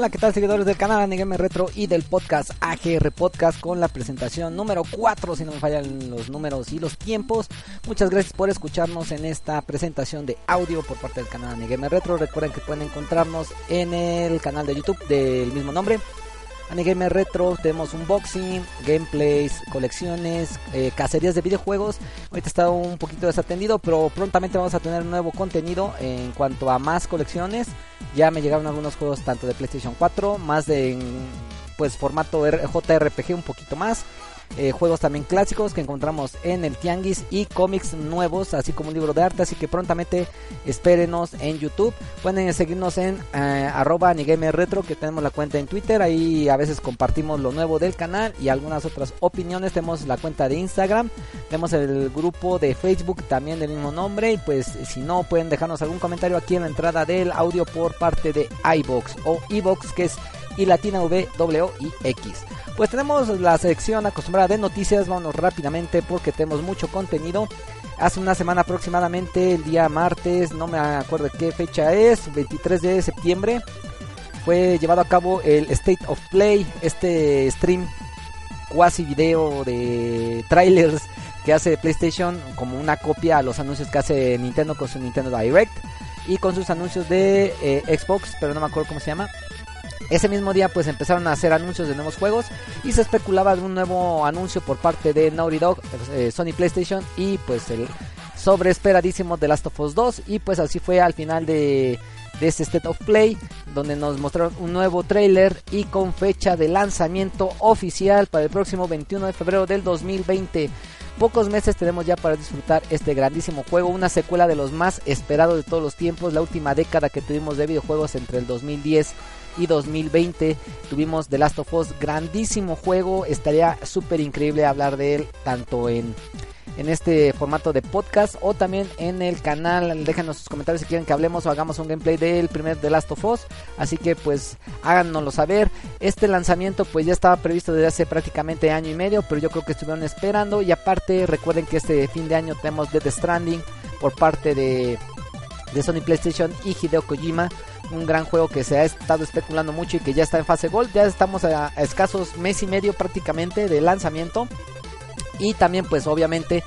Hola, ¿qué tal seguidores del canal Anigame Retro y del podcast AGR Podcast con la presentación número 4, si no me fallan los números y los tiempos. Muchas gracias por escucharnos en esta presentación de audio por parte del canal Anigame Retro. Recuerden que pueden encontrarnos en el canal de YouTube del mismo nombre. Anigame Retro, tenemos unboxing, gameplays, colecciones, eh, cacerías de videojuegos. Ahorita está un poquito desatendido, pero prontamente vamos a tener nuevo contenido en cuanto a más colecciones. Ya me llegaron algunos juegos tanto de PlayStation 4, más de pues formato JRPG un poquito más. Eh, juegos también clásicos que encontramos en el Tianguis y cómics nuevos, así como un libro de arte. Así que prontamente espérenos en YouTube. Pueden seguirnos en eh, que tenemos la cuenta en Twitter. Ahí a veces compartimos lo nuevo del canal y algunas otras opiniones. Tenemos la cuenta de Instagram, tenemos el grupo de Facebook también del mismo nombre. Y pues si no, pueden dejarnos algún comentario aquí en la entrada del audio por parte de iBox o iBox, que es y latina V W I X. Pues tenemos la sección acostumbrada de noticias, vámonos rápidamente porque tenemos mucho contenido. Hace una semana aproximadamente, el día martes, no me acuerdo qué fecha es, 23 de septiembre, fue llevado a cabo el State of Play, este stream cuasi video de trailers que hace PlayStation como una copia a los anuncios que hace Nintendo con su Nintendo Direct y con sus anuncios de eh, Xbox, pero no me acuerdo cómo se llama. Ese mismo día pues empezaron a hacer anuncios de nuevos juegos y se especulaba de un nuevo anuncio por parte de Naughty Dog, eh, Sony PlayStation y pues el sobre esperadísimo The Last of Us 2 y pues así fue al final de, de este State of Play donde nos mostraron un nuevo trailer y con fecha de lanzamiento oficial para el próximo 21 de febrero del 2020 pocos meses tenemos ya para disfrutar este grandísimo juego, una secuela de los más esperados de todos los tiempos, la última década que tuvimos de videojuegos entre el 2010 y 2020 tuvimos The Last of Us, grandísimo juego, estaría súper increíble hablar de él tanto en en este formato de podcast o también en el canal. Déjanos sus comentarios si quieren que hablemos o hagamos un gameplay del primer The Last of Us. Así que pues háganoslo saber. Este lanzamiento pues ya estaba previsto desde hace prácticamente año y medio, pero yo creo que estuvieron esperando. Y aparte recuerden que este fin de año tenemos Dead Stranding por parte de, de Sony PlayStation y Hideo Kojima un gran juego que se ha estado especulando mucho y que ya está en fase Gold. Ya estamos a, escasos mes y medio prácticamente de lanzamiento. Y también pues obviamente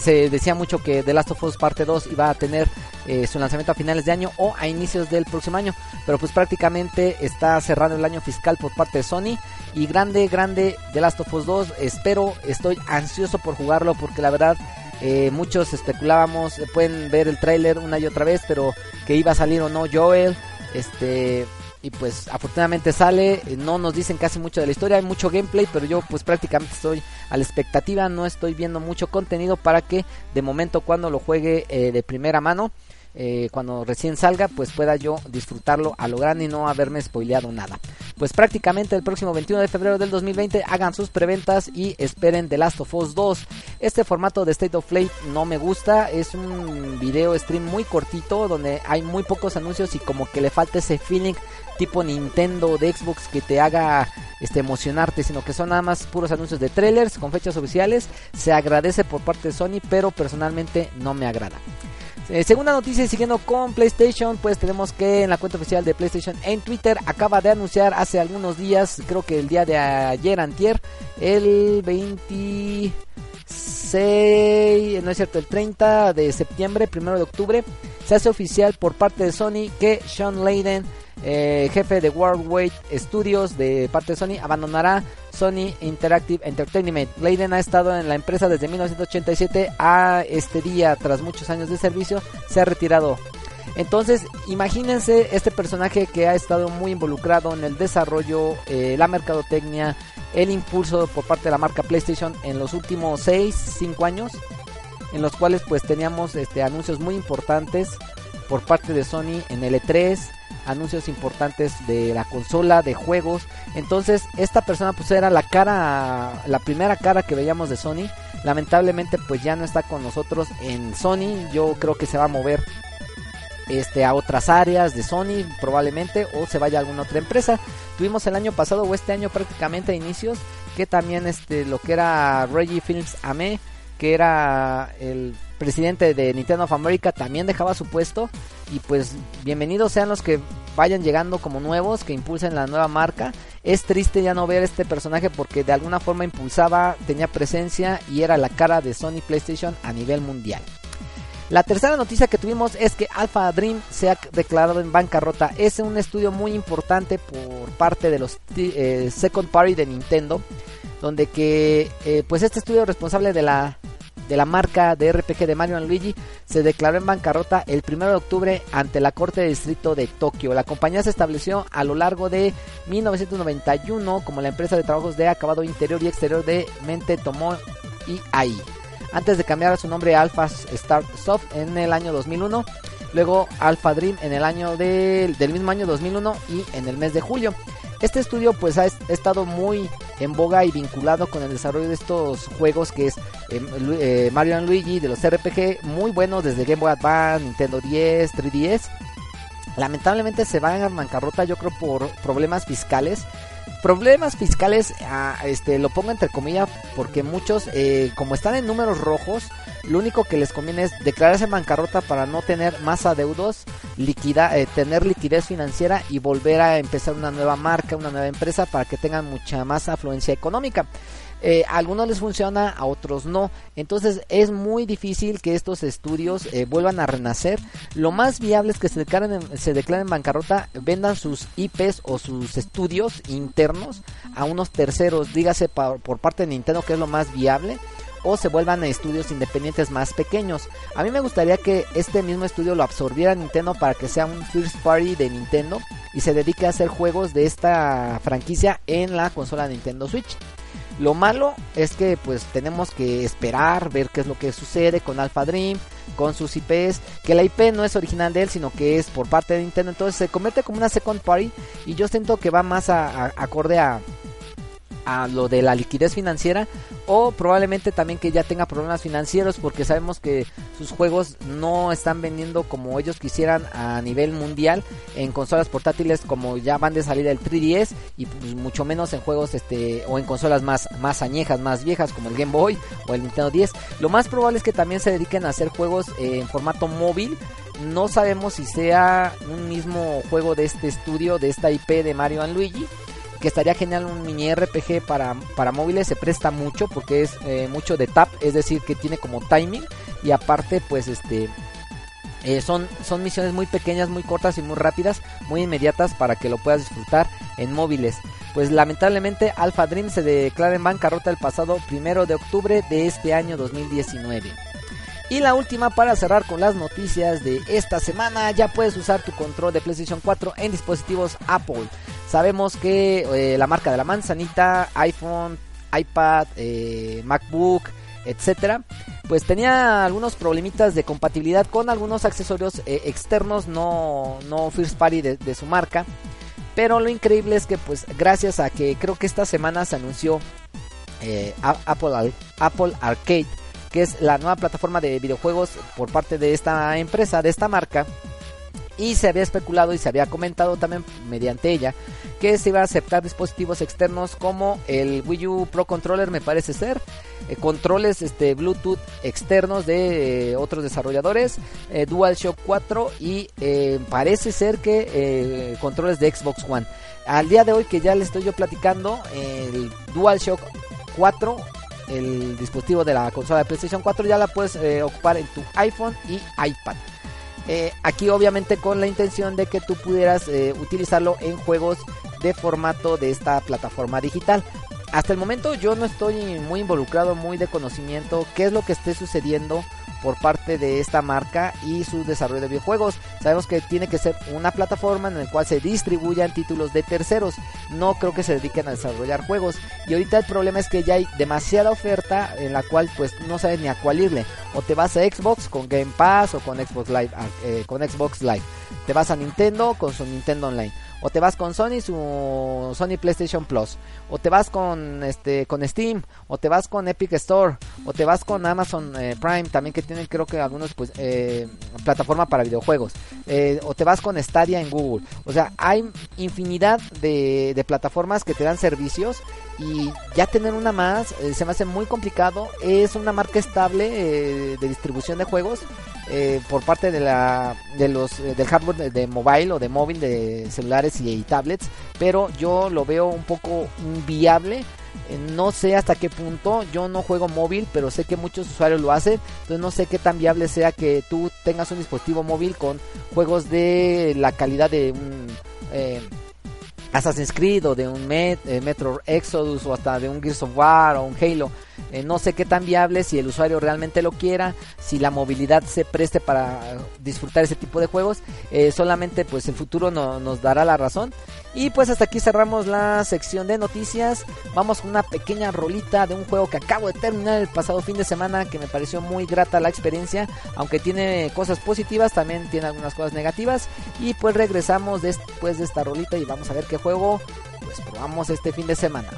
se decía mucho que The Last of Us Parte 2 iba a tener eh, su lanzamiento a finales de año o a inicios del próximo año. Pero pues prácticamente está cerrando el año fiscal por parte de Sony. Y grande, grande The Last of Us 2. Espero, estoy ansioso por jugarlo porque la verdad eh, muchos especulábamos, pueden ver el tráiler una y otra vez, pero que iba a salir o no Joel. Este, y pues afortunadamente sale, eh, no nos dicen casi mucho de la historia, hay mucho gameplay, pero yo pues prácticamente estoy a la expectativa, no estoy viendo mucho contenido para que de momento cuando lo juegue eh, de primera mano eh, cuando recién salga, pues pueda yo disfrutarlo a lo grande y no haberme spoileado nada. Pues prácticamente el próximo 21 de febrero del 2020 hagan sus preventas y esperen The Last of Us 2. Este formato de State of Play no me gusta, es un video stream muy cortito donde hay muy pocos anuncios y como que le falta ese feeling tipo Nintendo de Xbox que te haga este emocionarte, sino que son nada más puros anuncios de trailers con fechas oficiales. Se agradece por parte de Sony, pero personalmente no me agrada. Eh, segunda noticia, siguiendo con PlayStation, pues tenemos que en la cuenta oficial de PlayStation en Twitter acaba de anunciar hace algunos días, creo que el día de ayer, antier, el 26, no es cierto, el 30 de septiembre, primero de octubre, se hace oficial por parte de Sony que Sean Layden eh, jefe de Worldwide Studios de parte de Sony, abandonará Sony Interactive Entertainment. Leiden ha estado en la empresa desde 1987 a este día, tras muchos años de servicio, se ha retirado. Entonces, imagínense este personaje que ha estado muy involucrado en el desarrollo, eh, la mercadotecnia, el impulso por parte de la marca PlayStation en los últimos 6, 5 años, en los cuales pues teníamos este, anuncios muy importantes por parte de Sony en L3, anuncios importantes de la consola, de juegos. Entonces, esta persona pues era la cara, la primera cara que veíamos de Sony. Lamentablemente pues ya no está con nosotros en Sony. Yo creo que se va a mover este a otras áreas de Sony probablemente o se vaya a alguna otra empresa. Tuvimos el año pasado o este año prácticamente a inicios que también este lo que era Reggie Films Ame, que era el presidente de Nintendo of America también dejaba su puesto y pues bienvenidos sean los que vayan llegando como nuevos, que impulsen la nueva marca. Es triste ya no ver este personaje porque de alguna forma impulsaba, tenía presencia y era la cara de Sony PlayStation a nivel mundial. La tercera noticia que tuvimos es que Alpha Dream se ha declarado en bancarrota. Es un estudio muy importante por parte de los eh, Second Party de Nintendo, donde que eh, pues este estudio responsable de la de la marca de RPG de Mario Luigi se declaró en bancarrota el 1 de octubre ante la Corte de Distrito de Tokio. La compañía se estableció a lo largo de 1991 como la empresa de trabajos de acabado interior y exterior de Mente Tomo y AI antes de cambiar a su nombre Alpha Star Soft en el año 2001, luego Alpha Dream en el año del mismo año 2001 y en el mes de julio. Este estudio pues ha estado muy en boga y vinculado con el desarrollo de estos juegos que es eh, eh, Mario Luigi de los RPG muy buenos desde Game Boy Advance, Nintendo 10, 3DS. Lamentablemente se van a bancarrota yo creo por problemas fiscales problemas fiscales, ah, este, lo pongo entre comillas porque muchos, eh, como están en números rojos, lo único que les conviene es declararse bancarrota para no tener más adeudos, liquida, eh, tener liquidez financiera y volver a empezar una nueva marca, una nueva empresa para que tengan mucha más afluencia económica. Eh, algunos les funciona, a otros no. Entonces es muy difícil que estos estudios eh, vuelvan a renacer. Lo más viable es que se declaren, en, se bancarrota, vendan sus IPs o sus estudios internos a unos terceros, dígase por parte de Nintendo que es lo más viable o se vuelvan a estudios independientes más pequeños. A mí me gustaría que este mismo estudio lo absorbiera Nintendo para que sea un first party de Nintendo y se dedique a hacer juegos de esta franquicia en la consola Nintendo Switch. Lo malo es que pues tenemos que esperar, ver qué es lo que sucede con Alpha Dream, con sus IPs, que la IP no es original de él, sino que es por parte de Nintendo, entonces se convierte como una second party y yo siento que va más a, acorde a, a lo de la liquidez financiera o probablemente también que ya tenga problemas financieros porque sabemos que sus juegos no están vendiendo como ellos quisieran a nivel mundial en consolas portátiles como ya van de salida el 3DS y pues mucho menos en juegos este o en consolas más más añejas, más viejas como el Game Boy o el Nintendo 10. Lo más probable es que también se dediquen a hacer juegos eh, en formato móvil no sabemos si sea un mismo juego de este estudio, de esta IP de Mario Luigi que estaría genial un mini RPG para, para móviles, se presta mucho porque es eh, mucho de tap, es decir, que tiene como timing y aparte pues este eh, son, son misiones muy pequeñas, muy cortas y muy rápidas, muy inmediatas para que lo puedas disfrutar en móviles. Pues lamentablemente Alpha Dream se declara en bancarrota el pasado primero de octubre de este año 2019. Y la última para cerrar con las noticias de esta semana, ya puedes usar tu control de PlayStation 4 en dispositivos Apple. Sabemos que eh, la marca de la manzanita, iPhone, iPad, eh, MacBook, etcétera, pues tenía algunos problemitas de compatibilidad con algunos accesorios eh, externos no, no first party de, su marca. Pero lo increíble es que pues gracias a que creo que esta semana se anunció Apple, Apple Arcade que es la nueva plataforma de videojuegos por parte de esta empresa, de esta marca. Y se había especulado y se había comentado también mediante ella que se iba a aceptar dispositivos externos como el Wii U Pro Controller, me parece ser, eh, controles este, Bluetooth externos de eh, otros desarrolladores, eh, DualShock 4 y parece ser que controles de Xbox One. Al día de hoy que ya les estoy yo platicando, el DualShock 4 el dispositivo de la consola de PlayStation 4 ya la puedes ocupar en tu iPhone y iPad. Eh, aquí obviamente con la intención de que tú pudieras eh, utilizarlo en juegos de formato de esta plataforma digital. Hasta el momento yo no estoy muy involucrado, muy de conocimiento qué es lo que esté sucediendo por parte de esta marca y su desarrollo de videojuegos. Sabemos que tiene que ser una plataforma en la cual se distribuyan títulos de terceros. No creo que se dediquen a desarrollar juegos. Y ahorita el problema es que ya hay demasiada oferta en la cual pues no sabes ni a cuál irle. O te vas a Xbox con Game Pass o con Xbox Live, ah, eh, con Xbox Live. Te vas a Nintendo con su Nintendo Online. O te vas con Sony su Sony PlayStation Plus, o te vas con este con Steam, o te vas con Epic Store, o te vas con Amazon eh, Prime también que tienen creo que algunos pues eh, plataforma para videojuegos, eh, o te vas con Stadia en Google, o sea hay infinidad de, de plataformas que te dan servicios y ya tener una más eh, se me hace muy complicado. Es una marca estable eh, de distribución de juegos eh, por parte de la de los del hardware de, mobile o de móvil de celulares y, tablets, pero yo lo veo un poco inviable. No sé hasta qué punto, yo no juego móvil, pero sé que muchos usuarios lo hacen, entonces no sé qué tan viable sea que tú tengas un dispositivo móvil con juegos de la calidad de un Assassin's Creed o de un eh, Metro Exodus o hasta de un Gears of War o un Halo. Eh, no sé qué tan viable, si el usuario realmente lo quiera, si la movilidad se preste para disfrutar ese tipo de juegos. Eh, solamente pues el futuro no, nos dará la razón. Y pues hasta aquí cerramos la sección de noticias. Vamos con una pequeña rolita de un juego que acabo de terminar el pasado fin de semana que me pareció muy grata la experiencia. Aunque tiene cosas positivas, también tiene algunas cosas negativas. Y pues regresamos después de esta rolita y vamos a ver qué juego pues probamos este fin de semana.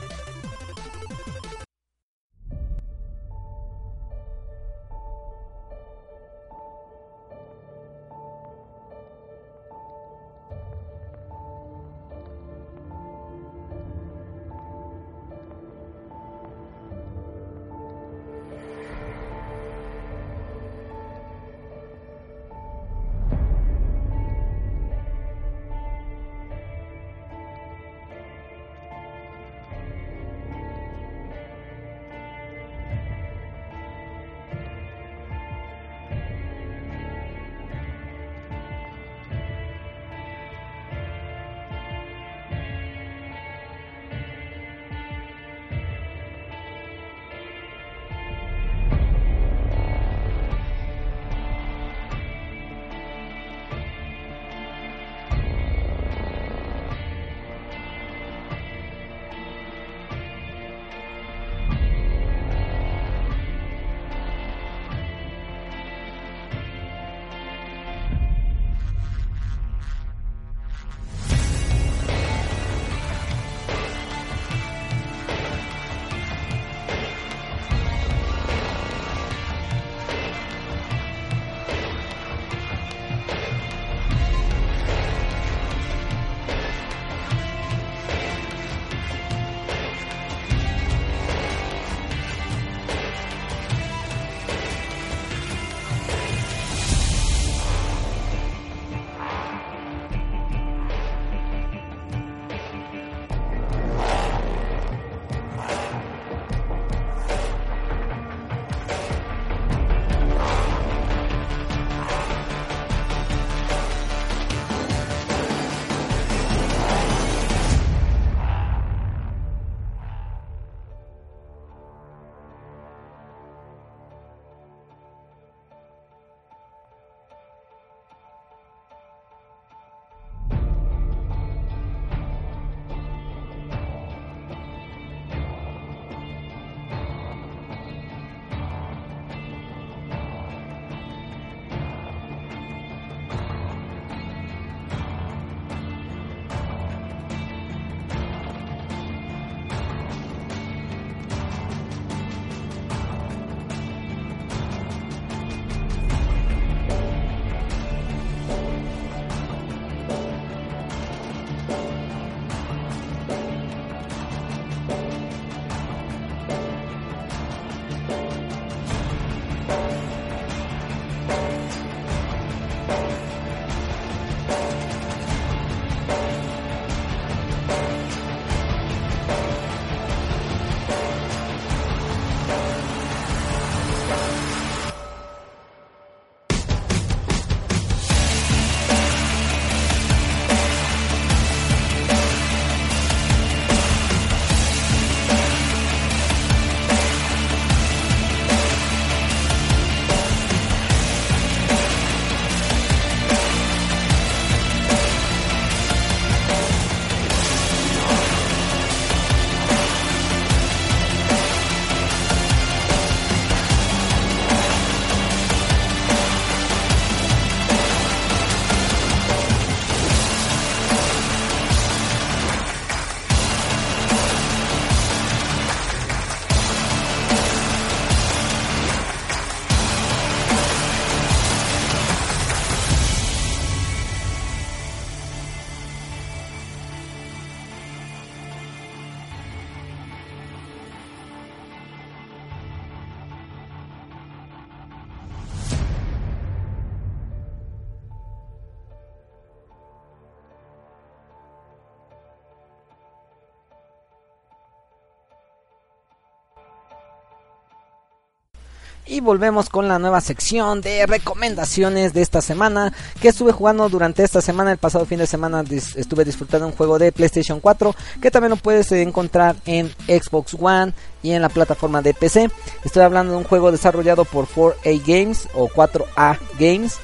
Y volvemos con la nueva sección de recomendaciones de esta semana que estuve jugando durante esta semana, el pasado fin de semana estuve disfrutando un juego de PlayStation 4 que también lo puedes encontrar en Xbox One y en la plataforma de PC. Estoy hablando de un juego desarrollado por 4A Games o 4A Games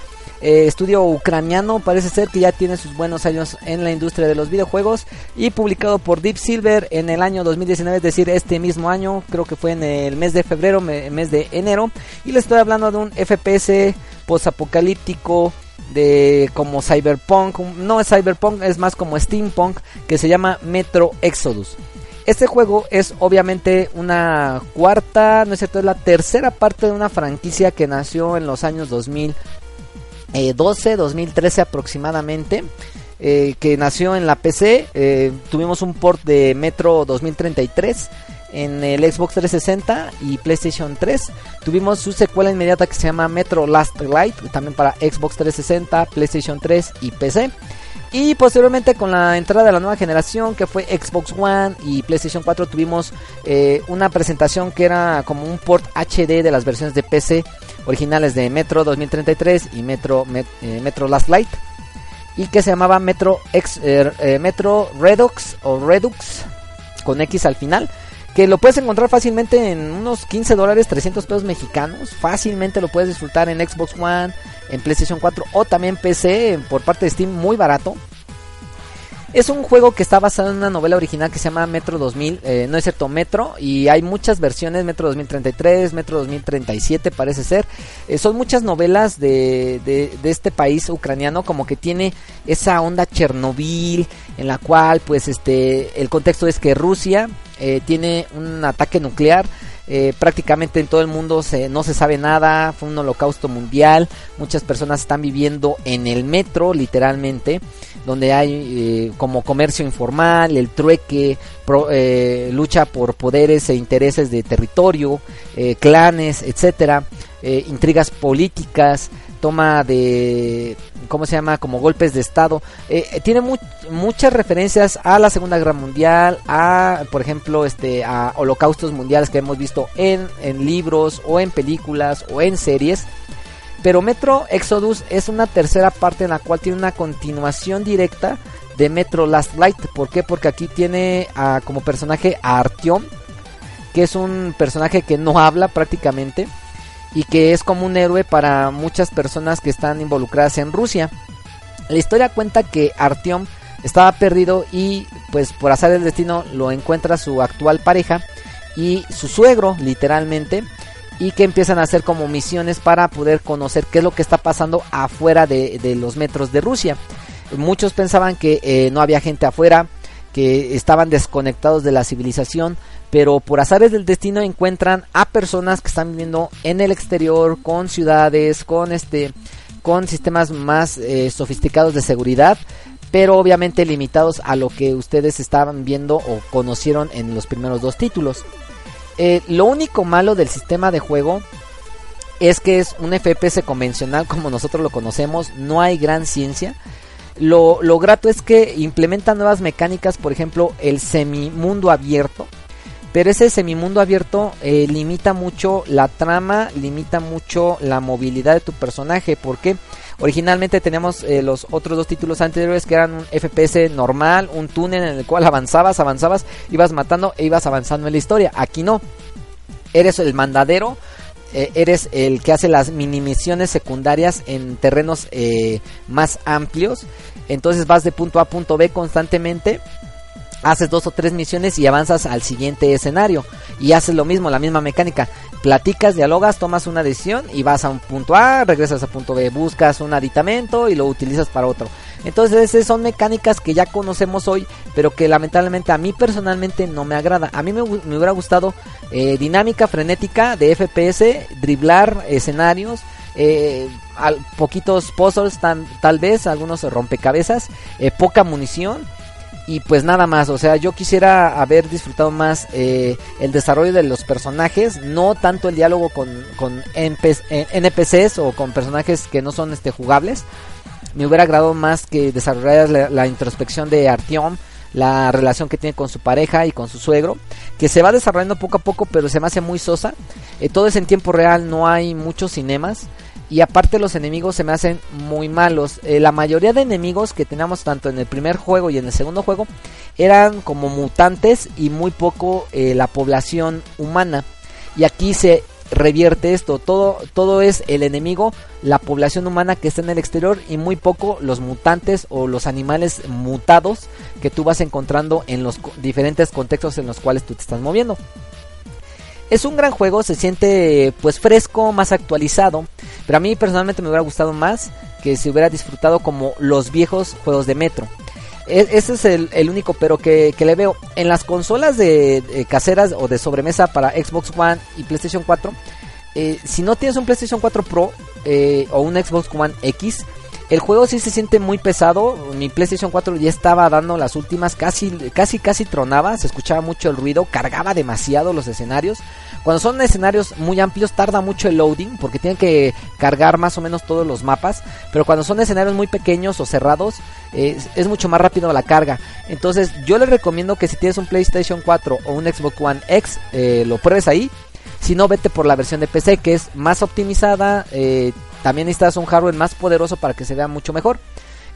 eh, estudio ucraniano, parece ser que ya tiene sus buenos años en la industria de los videojuegos y publicado por Deep Silver en el año 2019, es decir, este mismo año, creo que fue en el mes de febrero, mes de enero, y les estoy hablando de un FPS posapocalíptico de como cyberpunk, no es cyberpunk, es más como steampunk que se llama Metro Exodus. Este juego es obviamente una cuarta, no es cierto, es la tercera parte de una franquicia que nació en los años 2000 12, 2013 aproximadamente. Eh, que nació en la PC. Eh, tuvimos un port de Metro 2033 en el Xbox 360 y PlayStation 3. Tuvimos su secuela inmediata que se llama Metro Last Light, también para Xbox 360, PlayStation 3 y PC. Y posteriormente con la entrada de la nueva generación que fue Xbox One y PlayStation 4 tuvimos eh, una presentación que era como un port HD de las versiones de PC originales de Metro 2033 y Metro, eh, Metro Last Light y que se llamaba Metro, eh, Metro Redux o Redux con X al final que lo puedes encontrar fácilmente en unos 15 dólares 300 pesos mexicanos. Fácilmente lo puedes disfrutar en Xbox One en PlayStation 4 o también PC por parte de Steam muy barato es un juego que está basado en una novela original que se llama Metro 2000, eh, no es cierto, Metro, y hay muchas versiones, Metro 2033, Metro 2037 parece ser. Eh, son muchas novelas de, de, este país ucraniano, como que tiene esa onda Chernobyl, en la cual pues este el contexto es que Rusia eh, tiene un ataque nuclear. prácticamente en todo el mundo se, no se sabe nada, fue un holocausto mundial, muchas personas están viviendo en el metro literalmente donde hay eh, como comercio informal, el trueque, eh, lucha por poderes e intereses de territorio, eh, clanes, etcétera, intrigas políticas, toma de ¿cómo se llama? como golpes de estado. tiene muchas referencias a la Segunda Guerra Mundial, a por ejemplo, este a holocaustos mundiales que hemos visto en, en libros o en películas o en series. Pero Metro Exodus es una tercera parte en la cual tiene una continuación directa de Metro Last Light. ¿Por qué? Porque aquí tiene como personaje a Artyom, que es un personaje que no habla prácticamente y que es como un héroe para muchas personas que están involucradas en Rusia. La historia cuenta que Artyom estaba perdido y pues por azar del destino lo encuentra su actual pareja y su suegro literalmente y que empiezan a hacer como misiones para poder conocer qué es lo que está pasando afuera de, los metros de Rusia. Muchos pensaban que eh, no había gente afuera, que estaban desconectados de la civilización, pero por azares del destino encuentran a personas que están viviendo en el exterior, con ciudades, con este, con sistemas más eh, sofisticados de seguridad, pero obviamente limitados a lo que ustedes estaban viendo o conocieron en los primeros dos títulos. Eh, lo único malo del sistema de juego es que es un FPS convencional como nosotros lo conocemos, no hay gran ciencia. Lo, grato es que implementa nuevas mecánicas, por ejemplo, el semimundo abierto. Pero ese semimundo abierto eh, limita mucho la trama, limita mucho la movilidad de tu personaje. Porque originalmente teníamos eh, los otros dos títulos anteriores que eran un FPS normal, un túnel en el cual avanzabas, avanzabas, ibas matando e ibas avanzando en la historia. Aquí no. Eres el mandadero eh, eres el que hace las mini misiones secundarias en terrenos eh, más amplios. Entonces vas de punto A a punto B constantemente. Haces dos o tres misiones y avanzas al siguiente escenario. Y haces lo mismo, la misma mecánica. Platicas, dialogas, tomas una decisión y vas a un punto A, regresas a punto B, buscas un aditamento y lo utilizas para otro. Entonces son mecánicas que ya conocemos hoy, pero que lamentablemente a mí personalmente no me agrada. A mí me, hubiera gustado eh, dinámica frenética de FPS, driblar escenarios, eh, poquitos puzzles tal vez, algunos rompecabezas, eh, poca munición y pues nada más, o sea, yo quisiera haber disfrutado más el desarrollo de los personajes, no tanto el diálogo con, con NPCs o con personajes que no son este jugables, me hubiera agradado más que desarrollaras la, introspección de Artyom, la relación que tiene con su pareja y con su suegro, que se va desarrollando poco a poco, pero se me hace muy sosa. Eh, todo es en tiempo real, no hay muchos cinemas. Y aparte los enemigos se me hacen muy malos. Eh, la mayoría de enemigos que teníamos tanto en el primer juego y en el segundo juego eran como mutantes y muy poco eh, la población humana. Y aquí se revierte esto. Todo, todo es el enemigo, la población humana que está en el exterior y muy poco los mutantes o los animales mutados que tú vas encontrando en los diferentes contextos en los cuales tú te estás moviendo. Es un gran juego, se siente pues fresco, más actualizado, pero a mí personalmente me hubiera gustado más que se hubiera disfrutado como los viejos juegos de Metro. E, ese es el, único pero que, le veo. En las consolas de, caseras o de sobremesa para Xbox One y PlayStation 4, eh, si no tienes un PlayStation 4 Pro eh, o un Xbox One X, el juego sí se siente muy pesado. Mi PlayStation 4 ya estaba dando las últimas, casi, casi, casi tronaba. Se escuchaba mucho el ruido, cargaba demasiado los escenarios. Cuando son escenarios muy amplios tarda mucho el loading porque tienen que cargar más o menos todos los mapas. Pero cuando son escenarios muy pequeños o cerrados es, mucho más rápido la carga. Entonces yo les recomiendo que si tienes un PlayStation 4 o un Xbox One X eh, lo pruebes ahí. Si no, vete por la versión de PC que es más optimizada. Eh, también necesitas un hardware más poderoso para que se vea mucho mejor.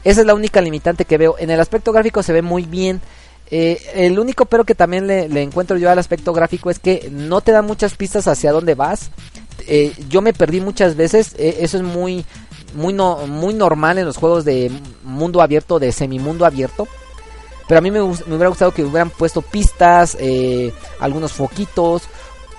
Esa es la única limitante que veo. En el aspecto gráfico se ve muy bien. Eh, el único pero que también le, encuentro yo al aspecto gráfico es que no te da muchas pistas hacia dónde vas. Eh, yo me perdí muchas veces, eh, eso es muy, muy, no, muy normal en los juegos de mundo abierto, de semimundo abierto. Pero a mí me, me hubiera gustado que hubieran puesto pistas, algunos foquitos.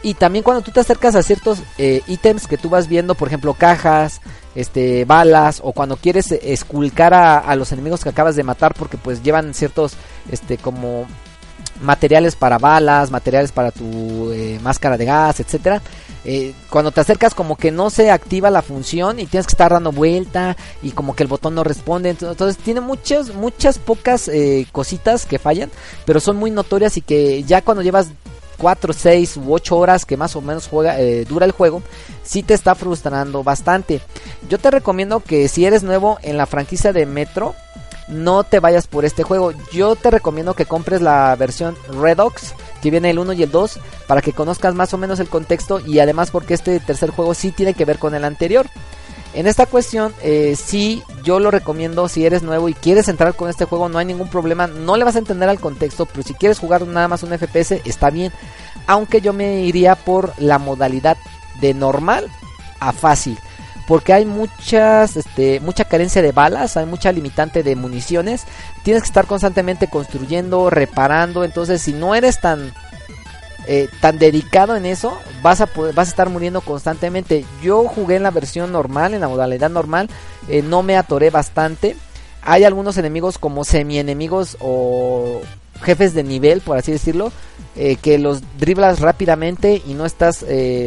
Y también cuando tú te acercas a ciertos ítems que tú vas viendo, por ejemplo cajas, este balas o cuando quieres esculcar a, los enemigos que acabas de matar porque pues llevan ciertos este como materiales para balas, materiales para tu eh, máscara de gas, etcétera. Eh, cuando te acercas como que no se activa la función y tienes que estar dando vuelta y como que el botón no responde. Entonces tiene muchas, muchas pocas eh, cositas que fallan, pero son muy notorias y que ya cuando llevas 4, 6 u 8 horas que más o menos juega, dura el juego, si te está frustrando bastante. Yo te recomiendo que si eres nuevo en la franquicia de Metro, no te vayas por este juego. Yo te recomiendo que compres la versión Redox, que viene el 1 y el 2, para que conozcas más o menos el contexto y además porque este tercer juego sí tiene que ver con el anterior. En esta cuestión, eh, sí, yo lo recomiendo si eres nuevo y quieres entrar con este juego, no hay ningún problema, no le vas a entender al contexto, pero si quieres jugar nada más un FPS, está bien. Aunque yo me iría por la modalidad de normal a fácil porque hay muchas, este, mucha carencia de balas, hay mucha limitante de municiones, tienes que estar constantemente construyendo, reparando, entonces si no eres tan eh, tan dedicado en eso, vas a vas a estar muriendo constantemente. Yo jugué en la versión normal, en la modalidad normal, eh, no me atoré bastante. Hay algunos enemigos como semi enemigos o jefes de nivel, por así decirlo, eh, que los driblas rápidamente y no estás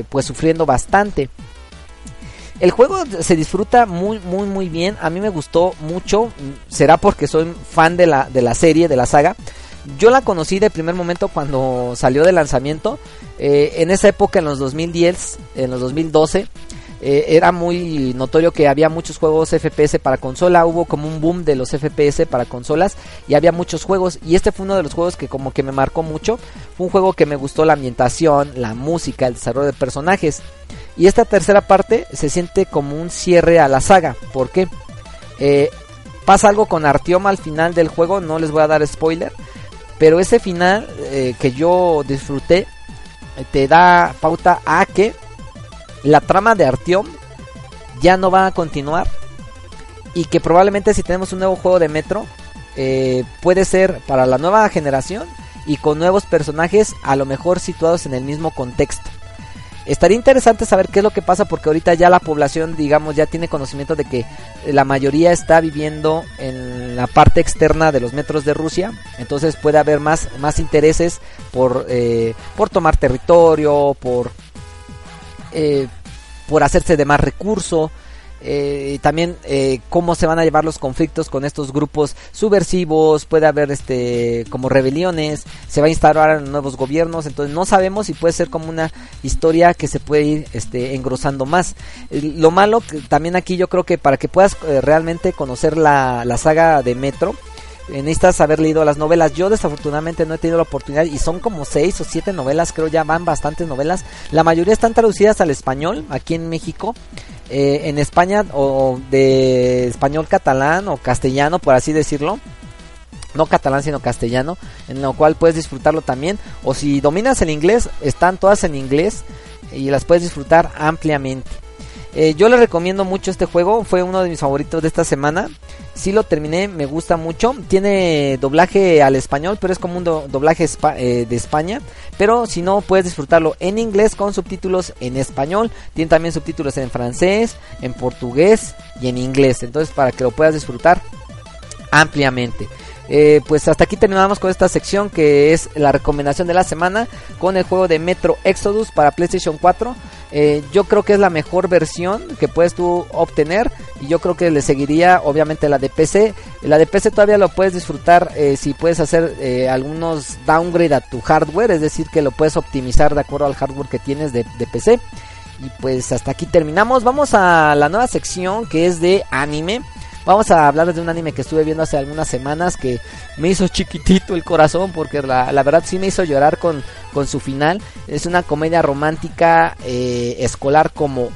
pues sufriendo bastante. El juego se disfruta muy, muy, muy bien. A mí me gustó mucho. Será porque soy fan de la, de la serie, de la saga. Yo la conocí de primer momento cuando salió de lanzamiento. Eh, en esa época, en los 2010, en los 2012, eh, era muy notorio que había muchos juegos FPS para consola. Hubo como un boom de los FPS para consolas y había muchos juegos. Y este fue uno de los juegos que como que me marcó mucho. Fue un juego que me gustó la ambientación, la música, el desarrollo de personajes. Y esta tercera parte se siente como un cierre a la saga. ¿Por qué? Eh, pasa algo con Artioma al final del juego, no les voy a dar spoiler. Pero ese final eh, que yo disfruté eh, te da pauta a que la trama de Artiom ya no va a continuar. Y que probablemente si tenemos un nuevo juego de Metro, puede ser para la nueva generación y con nuevos personajes a lo mejor situados en el mismo contexto. Estaría interesante saber qué es lo que pasa porque ahorita ya la población, digamos, ya tiene conocimiento de que la mayoría está viviendo en la parte externa de los metros de Rusia, entonces puede haber más, más intereses por, eh, por tomar territorio, por, eh, por hacerse de más recurso, eh, también eh, cómo se van a llevar los conflictos con estos grupos subversivos, puede haber este como rebeliones, se va a instalar nuevos gobiernos, entonces no sabemos si puede ser como una historia que se puede ir este engrosando más. lo malo también aquí yo creo que para que puedas eh, realmente conocer la, la saga de Metro eh, necesitas haber leído las novelas. Yo desafortunadamente no he tenido la oportunidad y son como seis o siete novelas, creo ya van bastantes novelas. La mayoría están traducidas al español aquí en México. Eh, en España o de español catalán o castellano, por así decirlo no catalán sino castellano, en lo cual puedes disfrutarlo también. O si dominas el inglés, están todas en inglés y las puedes disfrutar ampliamente. Eh, yo les recomiendo mucho este juego, fue uno de mis favoritos de esta semana. Si lo terminé, me gusta mucho. Tiene doblaje al español, pero es como un doblaje eh, de España. Pero si no, puedes disfrutarlo en inglés con subtítulos en español. Tiene también subtítulos en francés, en portugués y en inglés. Entonces, para que lo puedas disfrutar ampliamente. Eh, pues hasta aquí terminamos con esta sección que es la recomendación de la semana con el juego de Metro Exodus para PlayStation 4. Eh, yo creo que es la mejor versión que puedes tú obtener y yo creo que le seguiría obviamente la de PC. La de PC todavía lo puedes disfrutar eh, si puedes hacer algunos downgrade a tu hardware, es decir que lo puedes optimizar de acuerdo al hardware que tienes de, de PC. Y pues hasta aquí terminamos. Vamos a la nueva sección que es de anime. Vamos a hablar de un anime que estuve viendo hace algunas semanas que me hizo chiquitito el corazón porque la, verdad sí me hizo llorar con, con su final. Es una comedia romántica eh, escolar como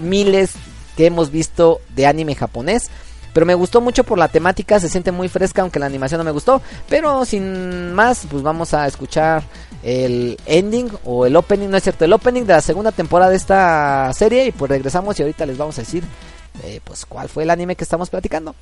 miles que hemos visto de anime japonés. Pero me gustó mucho por la temática, se siente muy fresca, aunque la animación no me gustó. Pero sin más, pues vamos a escuchar el ending o el opening, no es cierto, el opening de la segunda temporada de esta serie. Y pues regresamos y ahorita les vamos a decir eh, pues cuál fue el anime que estamos platicando.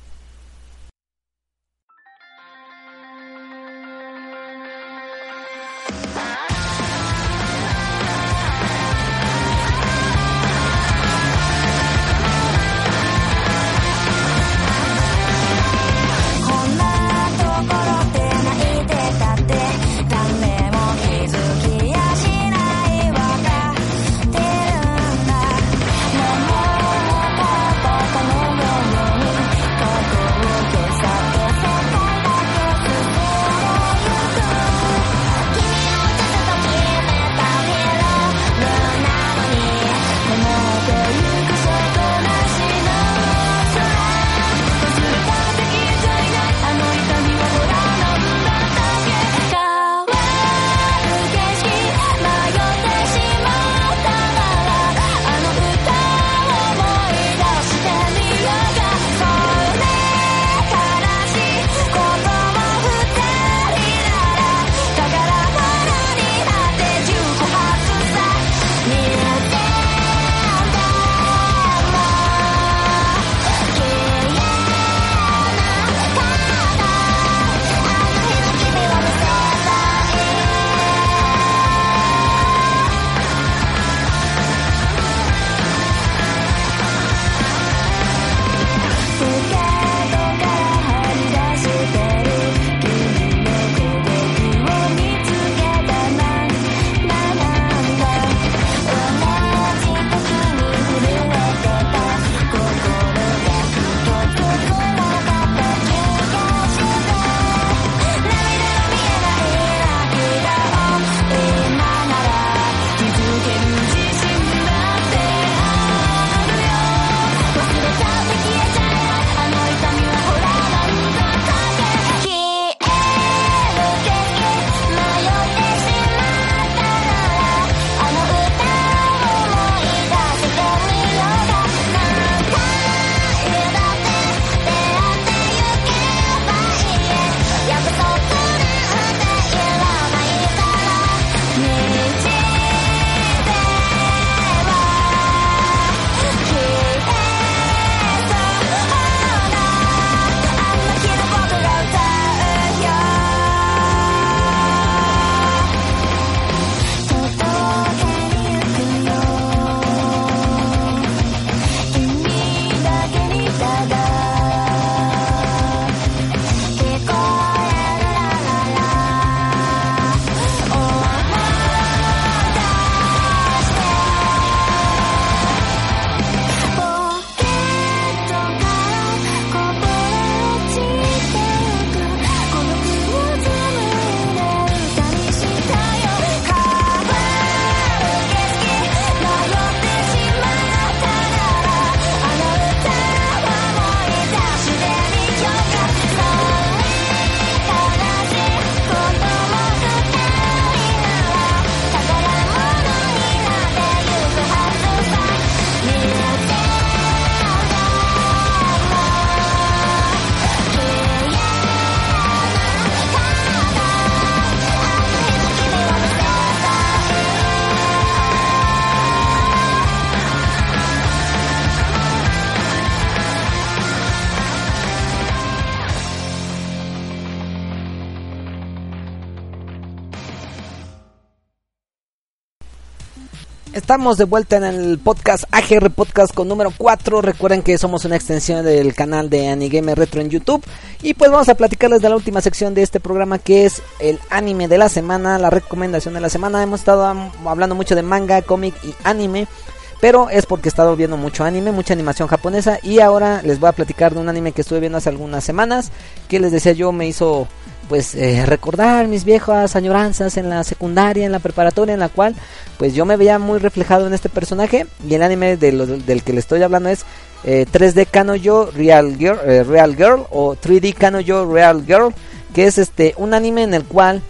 Estamos de vuelta en el podcast AGR Podcast con número 4. Recuerden que somos una extensión del canal de Anigame Retro en YouTube. Y pues vamos a platicarles de la última sección de este programa que es el anime de la semana, la recomendación de la semana. Hemos estado hablando mucho de manga, cómic y anime. Pero es porque he estado viendo mucho anime, mucha animación japonesa. Y ahora les voy a platicar de un anime que estuve viendo hace algunas semanas. Que les decía yo me hizo pues eh, recordar mis viejas añoranzas en la secundaria, en la preparatoria, en la cual pues yo me veía muy reflejado en este personaje. Y el anime del que le estoy hablando es 3D eh, Kanojo Real Girl, eh, Real Girl o 3D Kanojo Real Girl, que es este un anime en el cual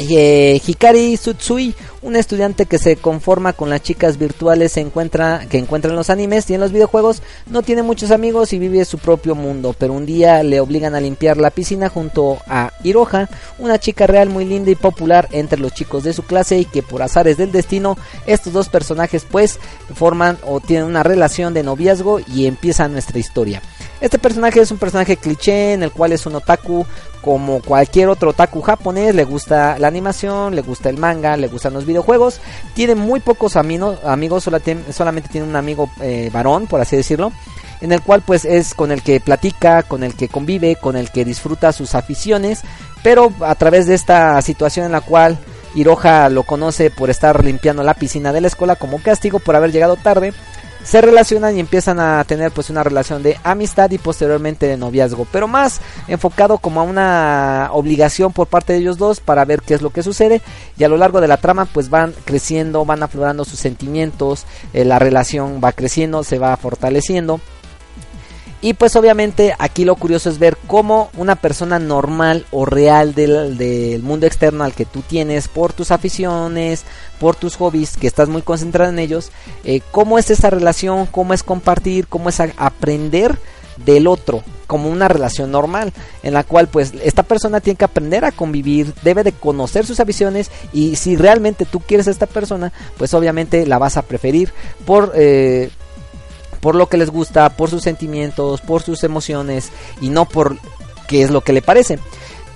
Hikari Tsutsui, un estudiante que se conforma con las chicas virtuales se encuentra, que encuentra en los animes y en los videojuegos, no tiene muchos amigos y vive su propio mundo, pero un día le obligan a limpiar la piscina junto a Hiroha, una chica real muy linda y popular entre los chicos de su clase y que por azares del destino estos dos personajes pues forman o tienen una relación de noviazgo y empieza nuestra historia. Este personaje es un personaje cliché en el cual es un otaku como cualquier otro otaku japonés, le gusta la animación, le gusta el manga, le gustan los videojuegos, tiene muy pocos amigos, solamente tiene un amigo eh, varón, por así decirlo, en el cual pues es con el que platica, con el que convive, con el que disfruta sus aficiones, pero a través de esta situación en la cual Hiroha lo conoce por estar limpiando la piscina de la escuela como castigo por haber llegado tarde, se relacionan y empiezan a tener pues una relación de amistad y posteriormente de noviazgo, pero más enfocado como a una obligación por parte de ellos dos para ver qué es lo que sucede. Y a lo largo de la trama pues van creciendo, van aflorando sus sentimientos, eh, la relación va creciendo, se va fortaleciendo y pues obviamente aquí lo curioso es ver cómo una persona normal o real del, mundo externo al que tú tienes por tus aficiones, por tus hobbies, que estás muy concentrado en ellos, eh, cómo es esa relación, cómo es compartir, cómo es aprender del otro como una relación normal en la cual pues esta persona tiene que aprender a convivir debe de conocer sus aficiones y si realmente tú quieres a esta persona pues obviamente la vas a preferir por eh, por lo que les gusta, por sus sentimientos, por sus emociones y no por qué es lo que le parece.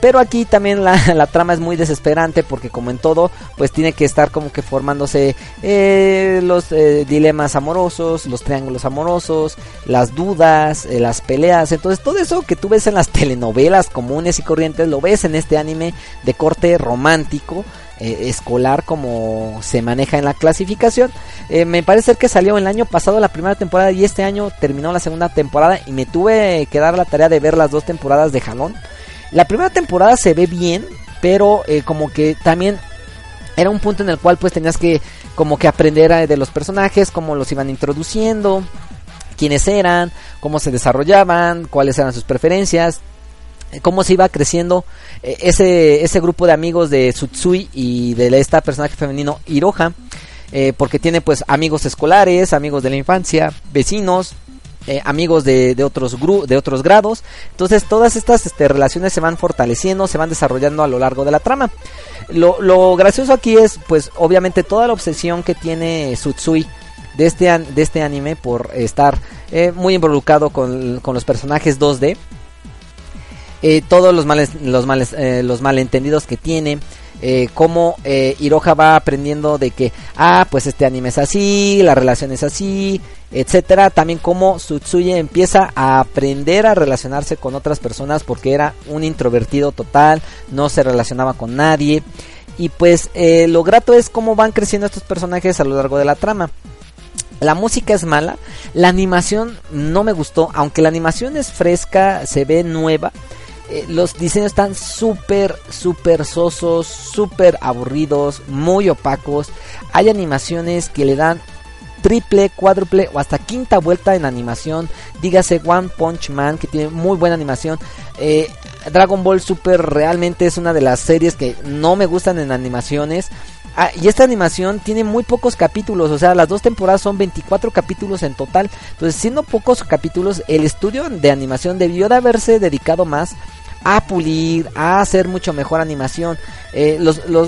Pero aquí también la, trama es muy desesperante porque como en todo, pues tiene que estar como que formándose eh, los eh, dilemas amorosos, los triángulos amorosos, las dudas, eh, las peleas. Entonces todo eso que tú ves en las telenovelas comunes y corrientes, lo ves en este anime de corte romántico eh, escolar como se maneja en la clasificación. Eh, me parece que salió el año pasado la primera temporada y este año terminó la segunda temporada y me tuve que dar la tarea de ver las dos temporadas de jalón. La primera temporada se ve bien, pero eh, como que también era un punto en el cual pues tenías que como que aprender de los personajes, cómo los iban introduciendo, quiénes eran, cómo se desarrollaban, cuáles eran sus preferencias cómo se iba creciendo eh, ese, ese grupo de amigos de Tsutsui y de esta personaje femenino Hiroha, eh, porque tiene pues amigos escolares, amigos de la infancia, vecinos, eh, amigos de, de otros de otros grados. Entonces todas estas este, relaciones se van fortaleciendo, se van desarrollando a lo largo de la trama. Lo, lo gracioso aquí es pues obviamente toda la obsesión que tiene Tsutsui de este, de este anime por estar muy involucrado con, con los personajes 2D eh, todos los, males, los, males, eh, los malentendidos que tiene. Eh, cómo eh, Hiroha va aprendiendo de que, ah, pues este anime es así, la relación es así, etcétera. También cómo Tsutsuye empieza a aprender a relacionarse con otras personas porque era un introvertido total, no se relacionaba con nadie. Y pues lo grato es cómo van creciendo estos personajes a lo largo de la trama. La música es mala, la animación no me gustó, aunque la animación es fresca, se ve nueva. Eh, los diseños están súper, súper sosos, súper aburridos, muy opacos. Hay animaciones que le dan triple, cuádruple o hasta quinta vuelta en animación. Dígase One Punch Man, que tiene muy buena animación. Eh, Dragon Ball Super realmente es una de las series que no me gustan en animaciones. Ah, y esta animación tiene muy pocos capítulos, o sea, las dos temporadas son 24 capítulos en total. Entonces, siendo pocos capítulos, el estudio de animación debió de haberse dedicado más a pulir, a hacer mucho mejor animación. Eh,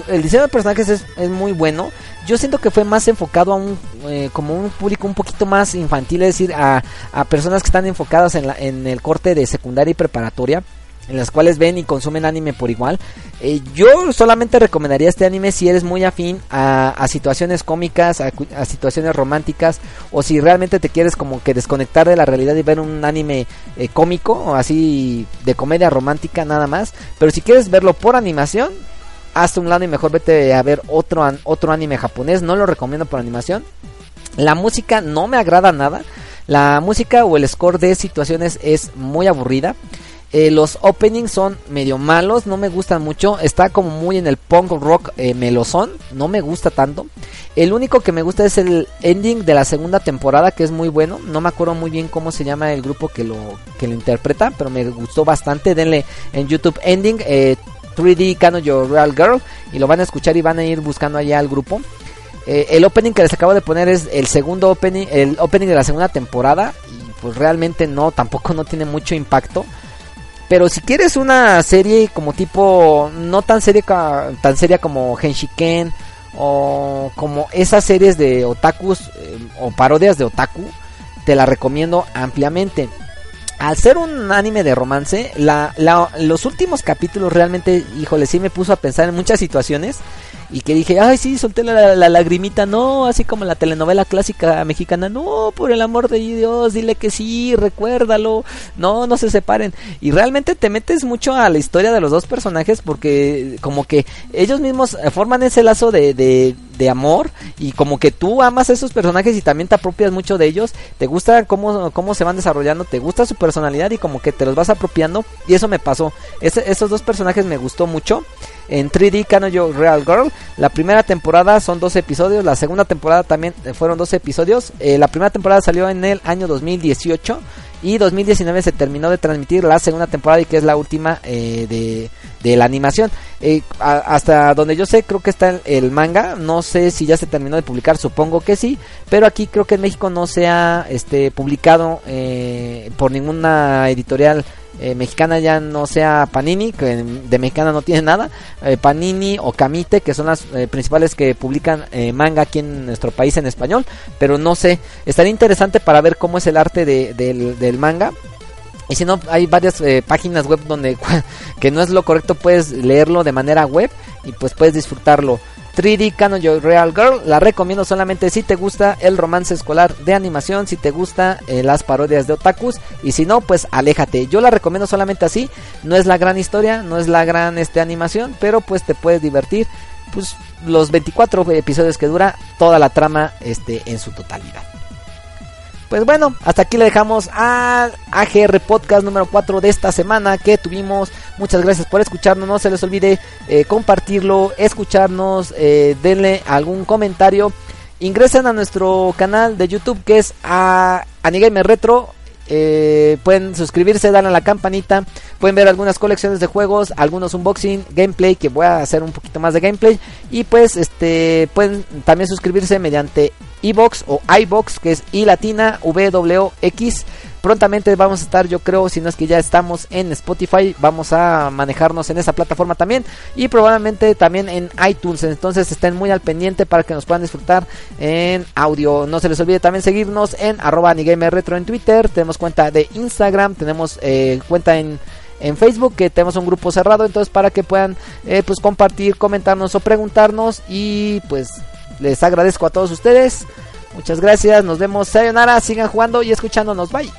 el diseño de personajes es, muy bueno. Yo siento que fue más enfocado a un eh, como un público un poquito más infantil, es decir, a, personas que están enfocadas en, la, en el corte de secundaria y preparatoria. En las cuales ven y consumen anime por igual. Eh, yo solamente recomendaría este anime si eres muy afín a, situaciones cómicas, a, situaciones románticas, o si realmente te quieres como que desconectar de la realidad y ver un anime eh, cómico, o así de comedia romántica nada más. Pero si quieres verlo por animación, hazte un lado y mejor vete a ver otro, otro anime japonés. No lo recomiendo por animación. La música no me agrada nada. La música o el score de situaciones es muy aburrida. Eh, los openings son medio malos, no me gustan mucho. Está como muy en el punk rock eh, melosón, no me gusta tanto. El único que me gusta es el ending de la segunda temporada, que es muy bueno. No me acuerdo muy bien cómo se llama el grupo que lo, que lo interpreta, pero me gustó bastante. Denle en YouTube ending 3D eh, Canon Your Real Girl y lo van a escuchar y van a ir buscando allá al grupo. el opening que les acabo de poner es el segundo opening, el opening de la segunda temporada y pues realmente no, tampoco no tiene mucho impacto. Pero si quieres una serie como tipo, no tan seria, tan seria como Henshiken o como esas series de otakus eh, o parodias de otaku, te la recomiendo ampliamente. Al ser un anime de romance, los últimos capítulos realmente, híjole, sí me puso a pensar en muchas situaciones y que dije, ay, sí, solté la, lagrimita, no, así como la telenovela clásica mexicana, no, por el amor de Dios, dile que sí, recuérdalo, no, no se separen. Y realmente te metes mucho a la historia de los dos personajes porque como que ellos mismos forman ese lazo de, de amor y como que tú amas a esos personajes y también te apropias mucho de ellos, te gusta cómo, cómo se van desarrollando, te gusta su personalidad y como que te los vas apropiando y eso me pasó. esos dos personajes me gustó mucho en 3D Kanojo Real Girl. La primera temporada son 12 episodios, la segunda temporada también eh, fueron 12 episodios. Eh, la primera temporada salió en el año 2018 y 2019 se terminó de transmitir la segunda temporada y que es la última eh, de, de, la animación. hasta donde yo sé creo que está el, manga, no sé si ya se terminó de publicar, supongo que sí, pero aquí creo que en México no se ha este, publicado por ninguna editorial eh, mexicana ya no sea Panini, que de mexicana no tiene nada, eh, Panini o Kamite, que son las eh, principales que publican manga aquí en nuestro país en español, pero no sé, estaría interesante para ver cómo es el arte del, manga. Y si no, hay varias páginas web donde que no es lo correcto, puedes leerlo de manera web y pues puedes disfrutarlo. 3D Canon Real Girl. La recomiendo solamente si te gusta el romance escolar de animación, si te gusta eh, las parodias de otakus y si no, pues aléjate. Yo la recomiendo solamente así. No es la gran historia, no es la gran este animación, pero pues te puedes divertir. Pues los 24 episodios que dura toda la trama este en su totalidad. Pues bueno, hasta aquí le dejamos al AGR Podcast número 4 de esta semana que tuvimos. Muchas gracias por escucharnos. No se les olvide eh, compartirlo, escucharnos, eh, denle algún comentario. Ingresen a nuestro canal de YouTube que es a Anigame Retro. Eh, pueden suscribirse, darle a la campanita. Pueden ver algunas colecciones de juegos, algunos unboxing, gameplay, que voy a hacer un poquito más de gameplay. Y pues este pueden también suscribirse mediante iBox o iBox, que es I latina WX. Prontamente vamos a estar, yo creo, si no es que ya estamos en Spotify, vamos a manejarnos en esa plataforma también y probablemente también en iTunes. Entonces estén muy al pendiente para que nos puedan disfrutar en audio. No se les olvide también seguirnos en arroba Retro en Twitter. Tenemos cuenta de Instagram, tenemos eh, cuenta en en Facebook que tenemos un grupo cerrado entonces para que puedan eh, pues compartir comentarnos o preguntarnos y pues les agradezco a todos ustedes. Muchas gracias. Nos vemos. Sayonara. Sigan jugando y escuchándonos. Bye.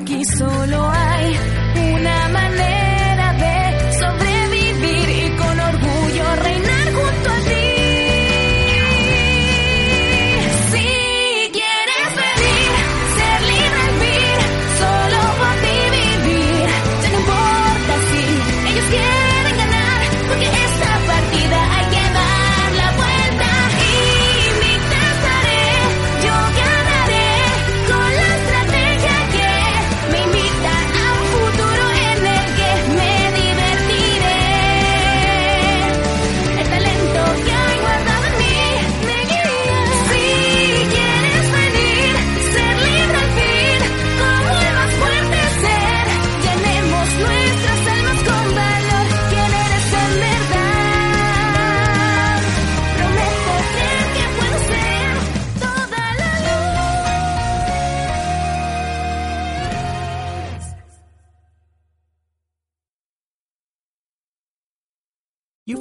Aquí solo